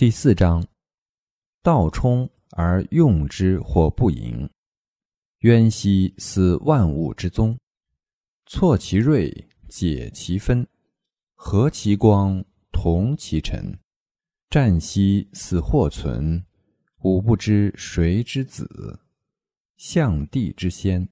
第四章：道冲而用之，或不盈。渊兮似万物之宗，错其锐，解其分，和其光，同其尘。战兮似或存，吾不知谁之子。象帝之先。